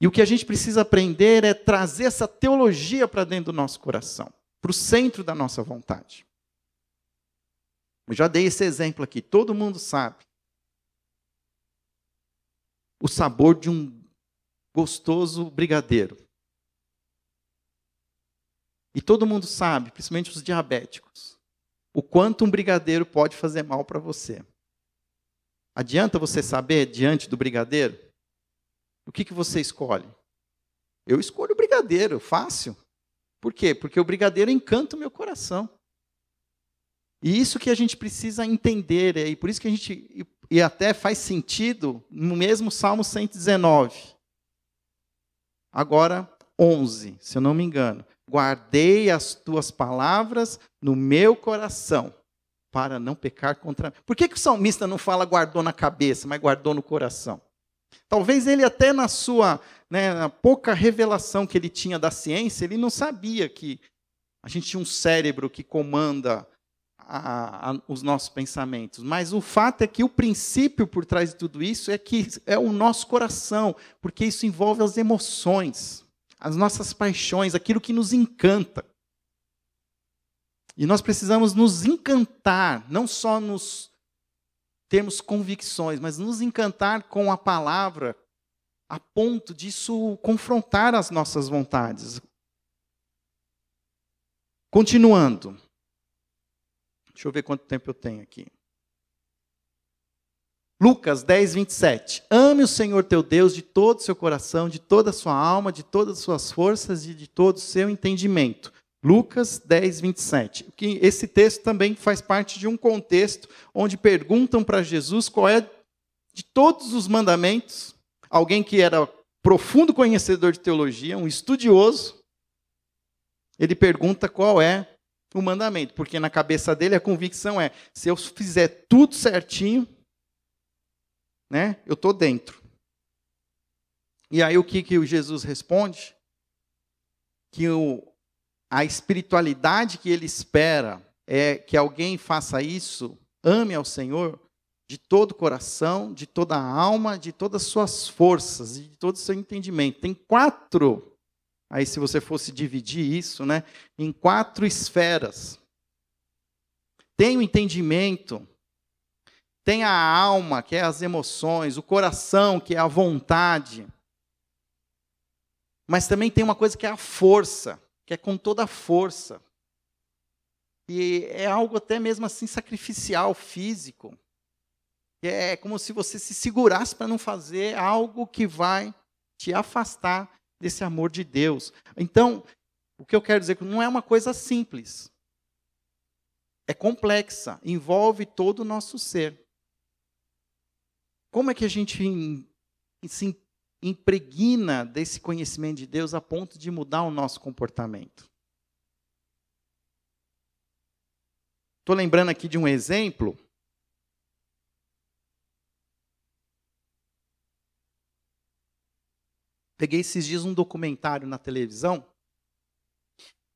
E o que a gente precisa aprender é trazer essa teologia para dentro do nosso coração, para o centro da nossa vontade. Eu já dei esse exemplo aqui, todo mundo sabe o sabor de um gostoso brigadeiro. E todo mundo sabe, principalmente os diabéticos, o quanto um brigadeiro pode fazer mal para você. Adianta você saber diante do brigadeiro? O que, que você escolhe? Eu escolho o brigadeiro, fácil. Por quê? Porque o brigadeiro encanta o meu coração. E isso que a gente precisa entender, e por isso que a gente e até faz sentido no mesmo Salmo 119. Agora 11, se eu não me engano. Guardei as tuas palavras no meu coração para não pecar contra mim. Por que, que o salmista não fala guardou na cabeça, mas guardou no coração? Talvez ele até na sua né, na pouca revelação que ele tinha da ciência, ele não sabia que a gente tinha um cérebro que comanda a, a, os nossos pensamentos. Mas o fato é que o princípio por trás de tudo isso é que é o nosso coração, porque isso envolve as emoções, as nossas paixões, aquilo que nos encanta. E nós precisamos nos encantar, não só nos termos convicções, mas nos encantar com a palavra, a ponto disso confrontar as nossas vontades. Continuando. Deixa eu ver quanto tempo eu tenho aqui. Lucas 10, 27. Ame o Senhor teu Deus de todo o seu coração, de toda a sua alma, de todas as suas forças e de todo o seu entendimento. Lucas 10, 27. Esse texto também faz parte de um contexto onde perguntam para Jesus qual é, de todos os mandamentos, alguém que era profundo conhecedor de teologia, um estudioso, ele pergunta qual é o mandamento, porque na cabeça dele a convicção é: se eu fizer tudo certinho, né, eu estou dentro. E aí o que, que o Jesus responde? Que o, a espiritualidade que ele espera é que alguém faça isso, ame ao Senhor de todo o coração, de toda a alma, de todas as suas forças e de todo o seu entendimento. Tem quatro Aí, se você fosse dividir isso né, em quatro esferas, tem o entendimento, tem a alma, que é as emoções, o coração, que é a vontade. Mas também tem uma coisa que é a força, que é com toda a força. E é algo até mesmo assim sacrificial, físico. É como se você se segurasse para não fazer algo que vai te afastar desse amor de Deus. Então, o que eu quero dizer é que não é uma coisa simples. É complexa, envolve todo o nosso ser. Como é que a gente se impregna desse conhecimento de Deus a ponto de mudar o nosso comportamento? Estou lembrando aqui de um exemplo Peguei esses dias um documentário na televisão,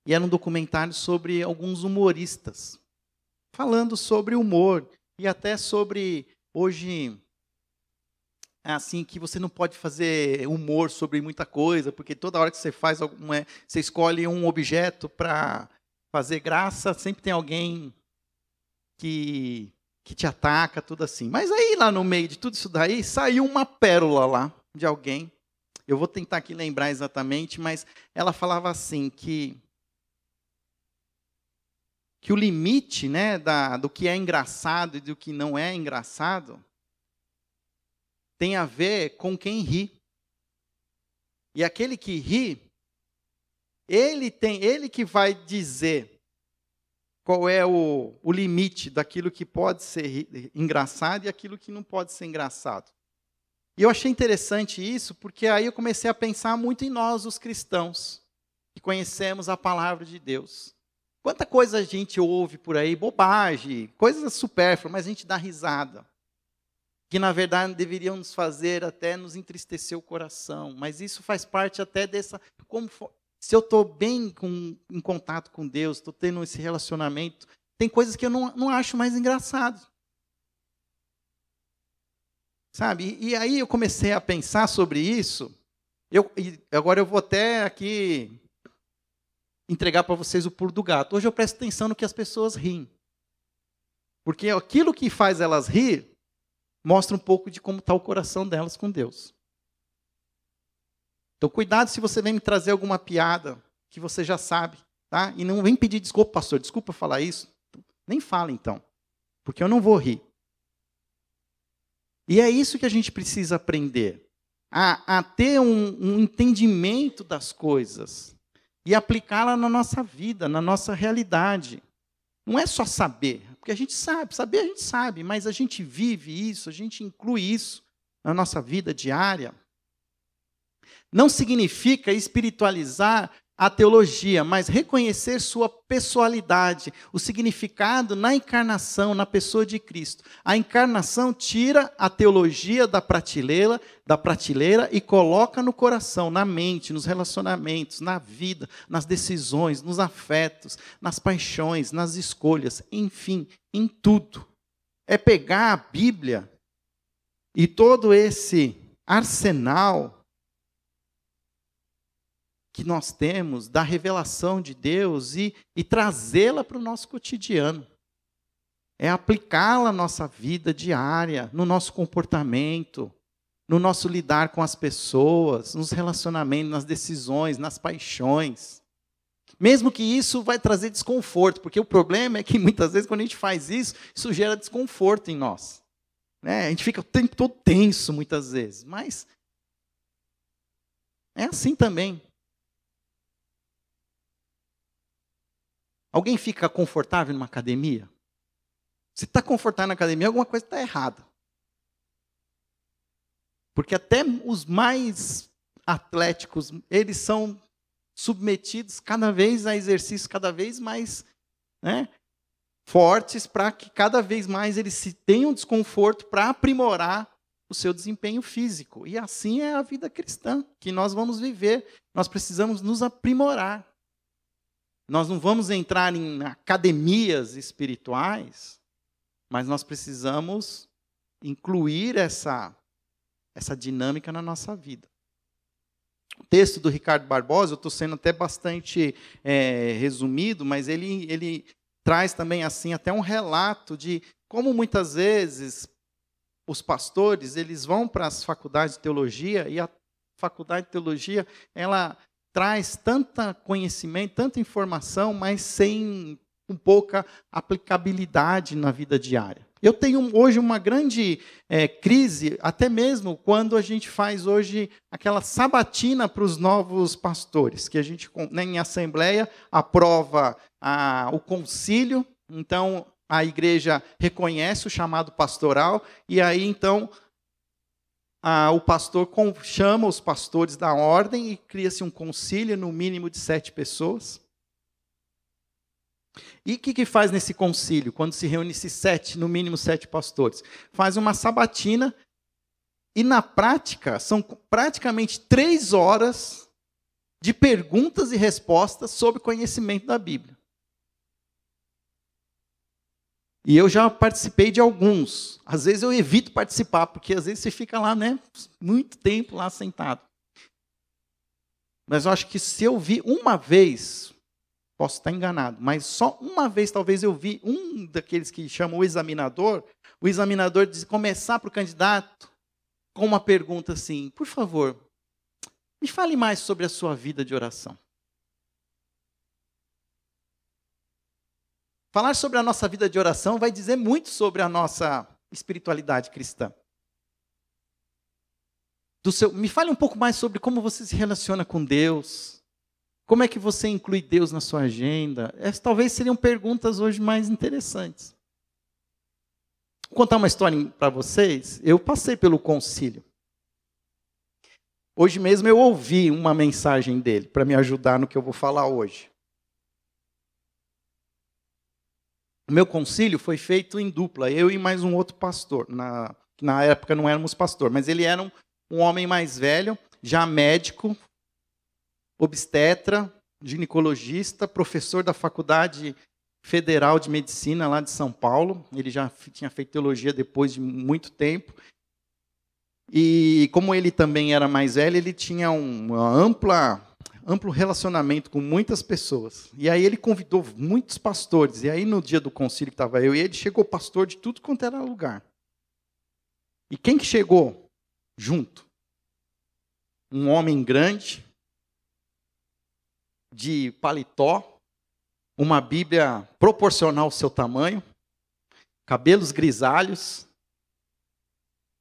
e era um documentário sobre alguns humoristas, falando sobre humor, e até sobre, hoje, assim que você não pode fazer humor sobre muita coisa, porque toda hora que você faz alguma, você escolhe um objeto para fazer graça, sempre tem alguém que que te ataca, tudo assim. Mas aí lá no meio de tudo isso daí saiu uma pérola lá de alguém. Eu vou tentar aqui lembrar exatamente, mas ela falava assim que que o limite, né, da, do que é engraçado e do que não é engraçado tem a ver com quem ri. E aquele que ri, ele tem, ele que vai dizer qual é o, o limite daquilo que pode ser engraçado e aquilo que não pode ser engraçado. E eu achei interessante isso, porque aí eu comecei a pensar muito em nós, os cristãos, que conhecemos a palavra de Deus. Quanta coisa a gente ouve por aí, bobagem, coisas supérfluas, mas a gente dá risada que na verdade deveriam nos fazer até nos entristecer o coração. Mas isso faz parte até dessa. Como se eu estou bem com, em contato com Deus, estou tendo esse relacionamento, tem coisas que eu não, não acho mais engraçado. Sabe? E, e aí eu comecei a pensar sobre isso. Eu, agora eu vou até aqui entregar para vocês o pulo do gato. Hoje eu presto atenção no que as pessoas riem. Porque aquilo que faz elas rir mostra um pouco de como está o coração delas com Deus. Então, cuidado se você vem me trazer alguma piada que você já sabe, tá? E não vem pedir desculpa, pastor, desculpa falar isso. Nem fala então, porque eu não vou rir. E é isso que a gente precisa aprender, a, a ter um, um entendimento das coisas e aplicá-la na nossa vida, na nossa realidade. Não é só saber, porque a gente sabe, saber a gente sabe, mas a gente vive isso, a gente inclui isso na nossa vida diária. Não significa espiritualizar a teologia, mas reconhecer sua pessoalidade, o significado na encarnação, na pessoa de Cristo. A encarnação tira a teologia da prateleira, da prateleira e coloca no coração, na mente, nos relacionamentos, na vida, nas decisões, nos afetos, nas paixões, nas escolhas, enfim, em tudo. É pegar a Bíblia e todo esse arsenal que nós temos da revelação de Deus e, e trazê-la para o nosso cotidiano. É aplicá-la na nossa vida diária, no nosso comportamento, no nosso lidar com as pessoas, nos relacionamentos, nas decisões, nas paixões. Mesmo que isso vai trazer desconforto, porque o problema é que muitas vezes quando a gente faz isso, isso gera desconforto em nós. Né? A gente fica o tempo todo tenso muitas vezes, mas é assim também. Alguém fica confortável numa academia? Se está confortável na academia, alguma coisa está errada. Porque até os mais atléticos, eles são submetidos cada vez a exercícios cada vez mais né, fortes para que cada vez mais eles se tenham desconforto para aprimorar o seu desempenho físico. E assim é a vida cristã que nós vamos viver. Nós precisamos nos aprimorar. Nós não vamos entrar em academias espirituais, mas nós precisamos incluir essa, essa dinâmica na nossa vida. O texto do Ricardo Barbosa, eu estou sendo até bastante é, resumido, mas ele, ele traz também assim até um relato de como muitas vezes os pastores eles vão para as faculdades de teologia e a faculdade de teologia ela traz tanta conhecimento, tanta informação, mas sem um pouca aplicabilidade na vida diária. Eu tenho hoje uma grande é, crise, até mesmo quando a gente faz hoje aquela sabatina para os novos pastores, que a gente, né, em assembleia, aprova a, o concílio, então a igreja reconhece o chamado pastoral, e aí então ah, o pastor chama os pastores da ordem e cria-se um concílio, no mínimo de sete pessoas. E o que, que faz nesse concílio, quando se reúne esses sete, no mínimo sete pastores? Faz uma sabatina, e na prática, são praticamente três horas de perguntas e respostas sobre conhecimento da Bíblia. E eu já participei de alguns. Às vezes eu evito participar, porque às vezes você fica lá, né, muito tempo lá sentado. Mas eu acho que se eu vi uma vez, posso estar enganado, mas só uma vez talvez eu vi um daqueles que chamam o examinador, o examinador diz, começar para o candidato com uma pergunta assim: por favor, me fale mais sobre a sua vida de oração. Falar sobre a nossa vida de oração vai dizer muito sobre a nossa espiritualidade cristã. Seu, me fale um pouco mais sobre como você se relaciona com Deus. Como é que você inclui Deus na sua agenda? Essas talvez seriam perguntas hoje mais interessantes. Vou contar uma história para vocês. Eu passei pelo concílio. Hoje mesmo eu ouvi uma mensagem dele para me ajudar no que eu vou falar hoje. O meu concílio foi feito em dupla, eu e mais um outro pastor. Na, na época não éramos pastor, mas ele era um, um homem mais velho, já médico, obstetra, ginecologista, professor da Faculdade Federal de Medicina lá de São Paulo. Ele já tinha feito teologia depois de muito tempo. E como ele também era mais velho, ele tinha uma ampla amplo relacionamento com muitas pessoas. E aí ele convidou muitos pastores. E aí no dia do concílio que estava eu e ele, chegou pastor de tudo quanto era lugar. E quem que chegou junto? Um homem grande, de paletó, uma Bíblia proporcional ao seu tamanho, cabelos grisalhos,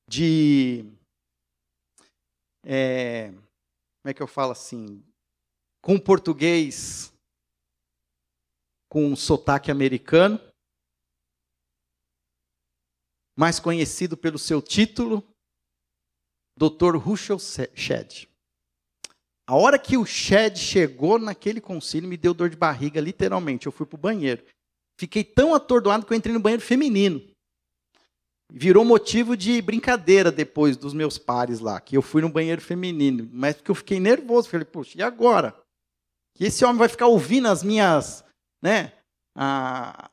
de. É, como é que eu falo assim? Com português com sotaque americano, mais conhecido pelo seu título, Dr. Russell Shedd. A hora que o Shedd chegou naquele concílio, me deu dor de barriga, literalmente. Eu fui para o banheiro. Fiquei tão atordoado que eu entrei no banheiro feminino. Virou motivo de brincadeira depois dos meus pares lá, que eu fui no banheiro feminino. Mas porque eu fiquei nervoso. Falei, poxa, e agora? Que esse homem vai ficar ouvindo as minhas, né, a,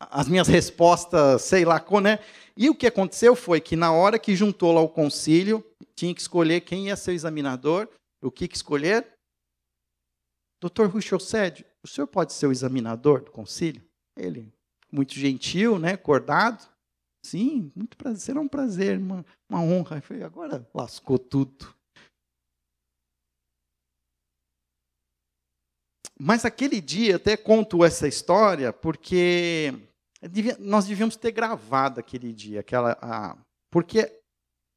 as minhas respostas, sei lá, né? E o que aconteceu foi que na hora que juntou lá o concílio, tinha que escolher quem ia ser o examinador, o que, que escolher. Doutor Russell Sede, o senhor pode ser o examinador do concílio? Ele, muito gentil, né, acordado. Sim, muito prazer, será um prazer, uma, uma honra. Falei, agora lascou tudo. Mas aquele dia, até conto essa história, porque nós devíamos ter gravado aquele dia, aquela, porque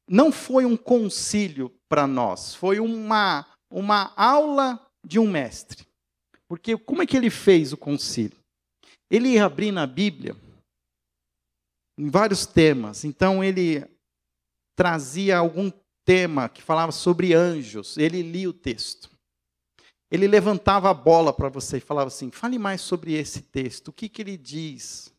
não foi um concílio para nós, foi uma, uma aula de um mestre. Porque como é que ele fez o concílio? Ele ia abrir na Bíblia em vários temas. Então ele trazia algum tema que falava sobre anjos, ele lia o texto ele levantava a bola para você e falava assim: fale mais sobre esse texto, o que, que ele diz.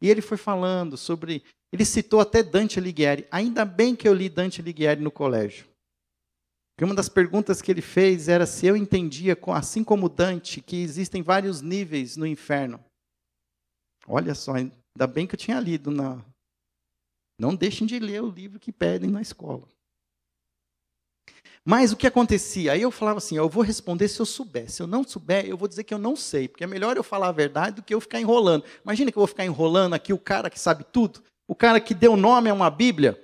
E ele foi falando sobre. Ele citou até Dante Alighieri. Ainda bem que eu li Dante Alighieri no colégio. Porque uma das perguntas que ele fez era se eu entendia, assim como Dante, que existem vários níveis no inferno. Olha só, ainda bem que eu tinha lido na. Não deixem de ler o livro que pedem na escola. Mas o que acontecia? Aí eu falava assim: eu vou responder se eu souber. Se eu não souber, eu vou dizer que eu não sei, porque é melhor eu falar a verdade do que eu ficar enrolando. Imagina que eu vou ficar enrolando aqui o cara que sabe tudo, o cara que deu nome a uma Bíblia,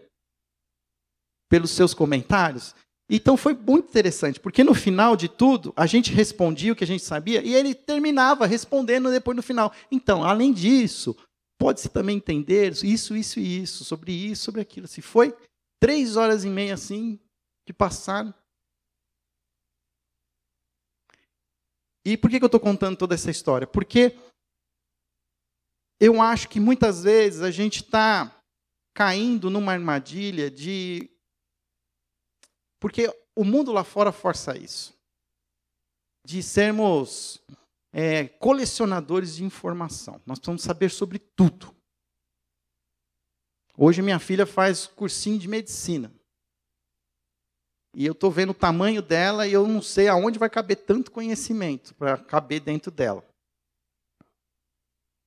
pelos seus comentários. Então foi muito interessante, porque no final de tudo, a gente respondia o que a gente sabia e ele terminava respondendo depois no final. Então, além disso, pode-se também entender isso, isso e isso, sobre isso, sobre aquilo. Se foi três horas e meia assim, que passaram. E por que, eu estou contando toda essa história? Porque eu acho que muitas vezes a gente está caindo numa armadilha de. Porque o mundo lá fora força isso. De sermos é, colecionadores de informação. Nós precisamos saber sobre tudo. Hoje minha filha faz cursinho de medicina. E eu estou vendo o tamanho dela e eu não sei aonde vai caber tanto conhecimento para caber dentro dela.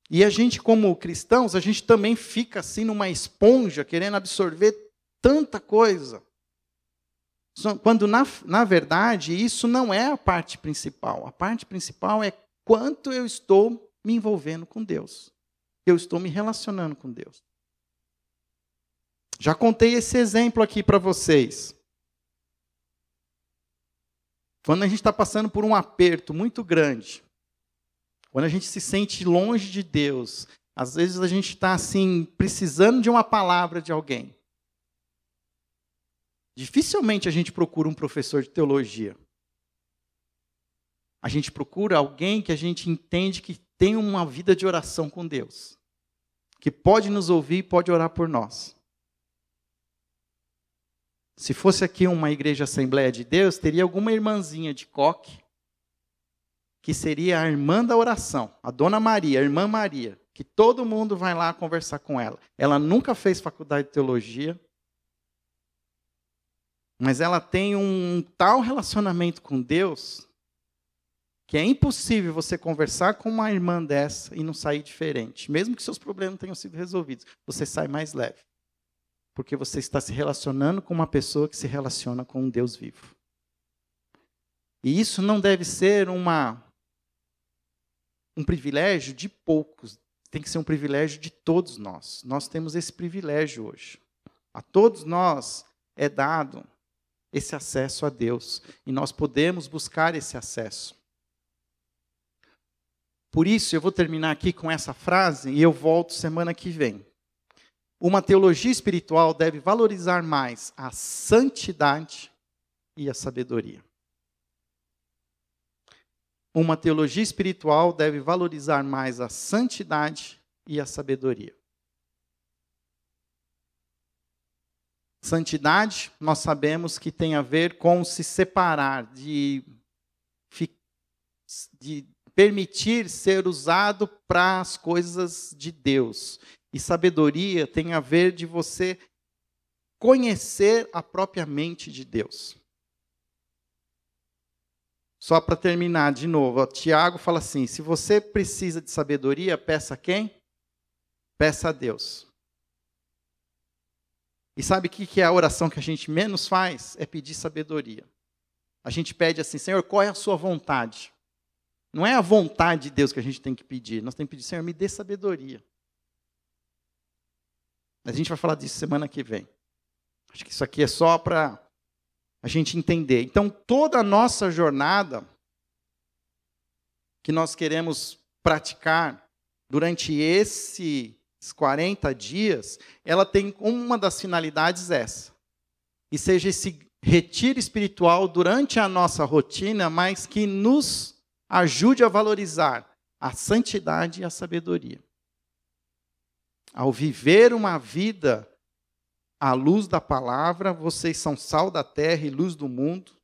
E a gente, como cristãos, a gente também fica assim numa esponja, querendo absorver tanta coisa. Quando, na, na verdade, isso não é a parte principal. A parte principal é quanto eu estou me envolvendo com Deus. Eu estou me relacionando com Deus. Já contei esse exemplo aqui para vocês. Quando a gente está passando por um aperto muito grande, quando a gente se sente longe de Deus, às vezes a gente está assim, precisando de uma palavra de alguém. Dificilmente a gente procura um professor de teologia. A gente procura alguém que a gente entende que tem uma vida de oração com Deus, que pode nos ouvir e pode orar por nós. Se fosse aqui uma igreja Assembleia de Deus, teria alguma irmãzinha de coque, que seria a irmã da oração, a Dona Maria, a irmã Maria, que todo mundo vai lá conversar com ela. Ela nunca fez faculdade de teologia, mas ela tem um tal relacionamento com Deus que é impossível você conversar com uma irmã dessa e não sair diferente. Mesmo que seus problemas tenham sido resolvidos, você sai mais leve. Porque você está se relacionando com uma pessoa que se relaciona com um Deus vivo. E isso não deve ser uma um privilégio de poucos, tem que ser um privilégio de todos nós. Nós temos esse privilégio hoje. A todos nós é dado esse acesso a Deus e nós podemos buscar esse acesso. Por isso, eu vou terminar aqui com essa frase e eu volto semana que vem. Uma teologia espiritual deve valorizar mais a santidade e a sabedoria. Uma teologia espiritual deve valorizar mais a santidade e a sabedoria. Santidade, nós sabemos que tem a ver com se separar, de, de permitir ser usado para as coisas de Deus. E sabedoria tem a ver de você conhecer a própria mente de Deus. Só para terminar de novo, ó, Tiago fala assim: se você precisa de sabedoria, peça a quem? Peça a Deus. E sabe o que é a oração que a gente menos faz? É pedir sabedoria. A gente pede assim, Senhor, qual é a sua vontade? Não é a vontade de Deus que a gente tem que pedir. Nós temos que pedir, Senhor, me dê sabedoria. A gente vai falar disso semana que vem. Acho que isso aqui é só para a gente entender. Então, toda a nossa jornada que nós queremos praticar durante esses 40 dias, ela tem uma das finalidades essa. E seja esse retiro espiritual durante a nossa rotina, mas que nos ajude a valorizar a santidade e a sabedoria. Ao viver uma vida à luz da palavra, vocês são sal da terra e luz do mundo.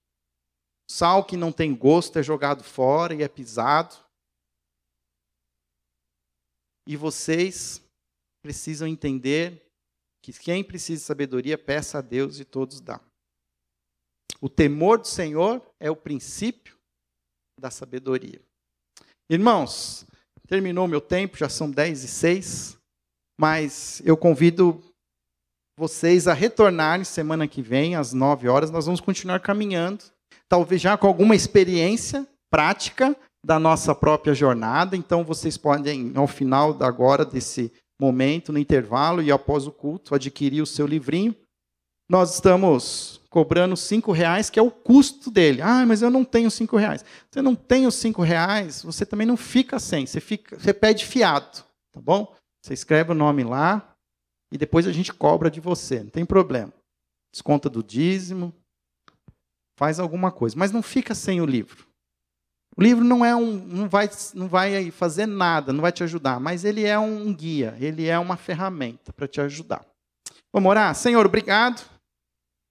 Sal que não tem gosto é jogado fora e é pisado. E vocês precisam entender que quem precisa de sabedoria, peça a Deus e todos dão. O temor do Senhor é o princípio da sabedoria. Irmãos, terminou meu tempo, já são 10 e 6, mas eu convido vocês a retornarem semana que vem, às 9 horas, nós vamos continuar caminhando, talvez já com alguma experiência prática da nossa própria jornada, então vocês podem, ao final agora desse momento, no intervalo e após o culto, adquirir o seu livrinho. Nós estamos cobrando cinco reais, que é o custo dele. Ah, mas eu não tenho cinco reais. Você não tem os cinco reais, você também não fica sem. Você, fica, você pede fiado, tá bom? Você escreve o nome lá e depois a gente cobra de você, não tem problema. Desconta do dízimo, faz alguma coisa, mas não fica sem o livro. O livro não é um, não vai, não vai fazer nada, não vai te ajudar, mas ele é um guia, ele é uma ferramenta para te ajudar. Vamos orar? Senhor, obrigado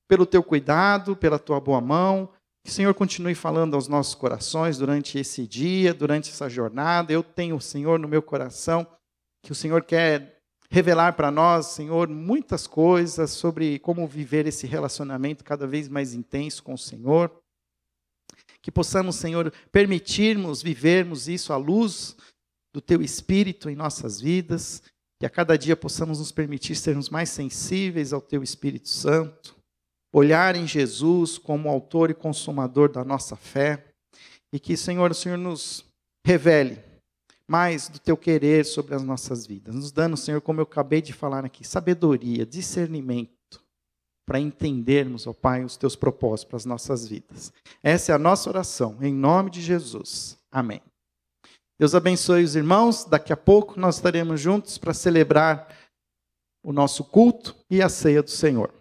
pelo teu cuidado, pela tua boa mão. Que o Senhor continue falando aos nossos corações durante esse dia, durante essa jornada. Eu tenho o Senhor no meu coração, que o Senhor quer revelar para nós, Senhor, muitas coisas sobre como viver esse relacionamento cada vez mais intenso com o Senhor. Que possamos, Senhor, permitirmos vivermos isso à luz do teu espírito em nossas vidas, que a cada dia possamos nos permitir sermos mais sensíveis ao teu Espírito Santo, olhar em Jesus como autor e consumador da nossa fé, e que, Senhor, o Senhor nos revele mais do teu querer sobre as nossas vidas, nos dando, Senhor, como eu acabei de falar aqui, sabedoria, discernimento, para entendermos, ó Pai, os teus propósitos para as nossas vidas. Essa é a nossa oração, em nome de Jesus. Amém. Deus abençoe os irmãos. Daqui a pouco nós estaremos juntos para celebrar o nosso culto e a ceia do Senhor.